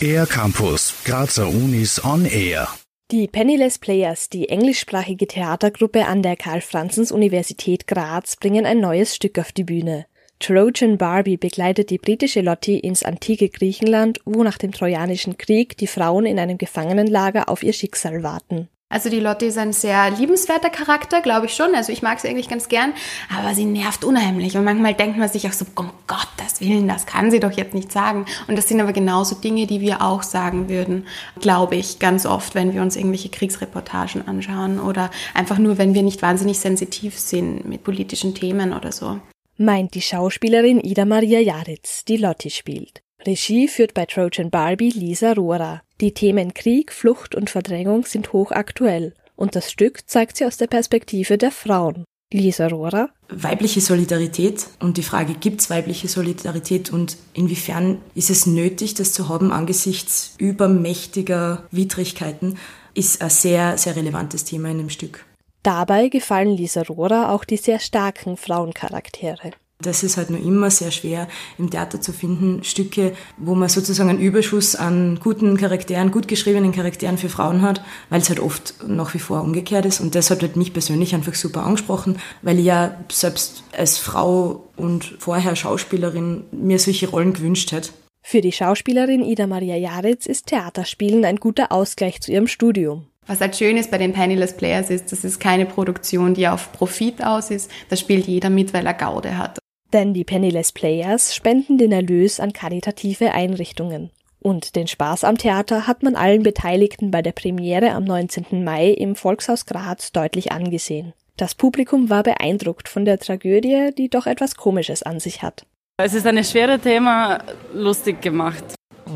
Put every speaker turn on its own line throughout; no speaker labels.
Air Campus, Grazer Unis on Air.
Die Penniless Players, die englischsprachige Theatergruppe an der Karl-Franzens-Universität Graz, bringen ein neues Stück auf die Bühne. Trojan Barbie begleitet die britische Lottie ins antike Griechenland, wo nach dem Trojanischen Krieg die Frauen in einem Gefangenenlager auf ihr Schicksal warten.
Also die Lotte ist ein sehr liebenswerter Charakter, glaube ich schon. Also ich mag sie eigentlich ganz gern, aber sie nervt unheimlich. Und manchmal denkt man sich auch so, um Gottes Willen, das kann sie doch jetzt nicht sagen. Und das sind aber genauso Dinge, die wir auch sagen würden, glaube ich, ganz oft, wenn wir uns irgendwelche Kriegsreportagen anschauen oder einfach nur, wenn wir nicht wahnsinnig sensitiv sind mit politischen Themen oder so.
Meint die Schauspielerin Ida Maria Jaritz, die Lotti spielt. Regie führt bei Trojan Barbie Lisa Rohrer. Die Themen Krieg, Flucht und Verdrängung sind hochaktuell und das Stück zeigt sie aus der Perspektive der Frauen. Lisa Rohrer.
Weibliche Solidarität und die Frage, gibt es weibliche Solidarität und inwiefern ist es nötig, das zu haben angesichts übermächtiger Widrigkeiten, ist ein sehr, sehr relevantes Thema in dem Stück.
Dabei gefallen Lisa Rohrer auch die sehr starken Frauencharaktere.
Das ist halt nur immer sehr schwer im Theater zu finden, Stücke, wo man sozusagen einen Überschuss an guten Charakteren, gut geschriebenen Charakteren für Frauen hat, weil es halt oft nach wie vor umgekehrt ist. Und das hat halt mich persönlich einfach super angesprochen, weil ich ja selbst als Frau und vorher Schauspielerin mir solche Rollen gewünscht hätte.
Für die Schauspielerin Ida Maria Jaritz ist Theaterspielen ein guter Ausgleich zu ihrem Studium.
Was halt schön ist bei den Penniless Players ist, das ist keine Produktion, die auf Profit aus ist. Da spielt jeder mit, weil er Gaude hat.
Denn die Penniless Players spenden den Erlös an karitative Einrichtungen. Und den Spaß am Theater hat man allen Beteiligten bei der Premiere am 19. Mai im Volkshaus Graz deutlich angesehen. Das Publikum war beeindruckt von der Tragödie, die doch etwas Komisches an sich hat.
Es ist ein schweres Thema, lustig gemacht.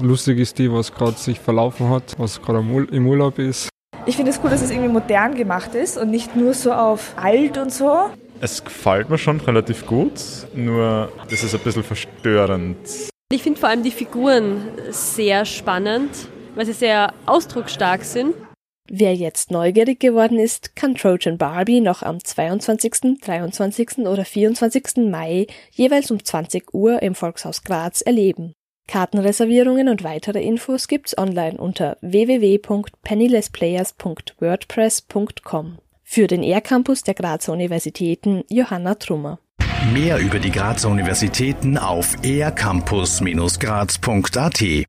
Lustig ist die, was gerade sich verlaufen hat, was gerade im Urlaub ist.
Ich finde es cool, dass es irgendwie modern gemacht ist und nicht nur so auf alt und so.
Es gefällt mir schon relativ gut, nur das ist ein bisschen verstörend.
Ich finde vor allem die Figuren sehr spannend, weil sie sehr ausdrucksstark sind.
Wer jetzt neugierig geworden ist, kann Trojan Barbie noch am 22., 23. oder 24. Mai jeweils um 20 Uhr im Volkshaus Graz erleben. Kartenreservierungen und weitere Infos gibt's online unter www.pennilessplayers.wordpress.com. Für den ER-Campus der Grazer Universitäten Johanna Trummer.
Mehr über die Grazer Universitäten auf ercampus-graz.at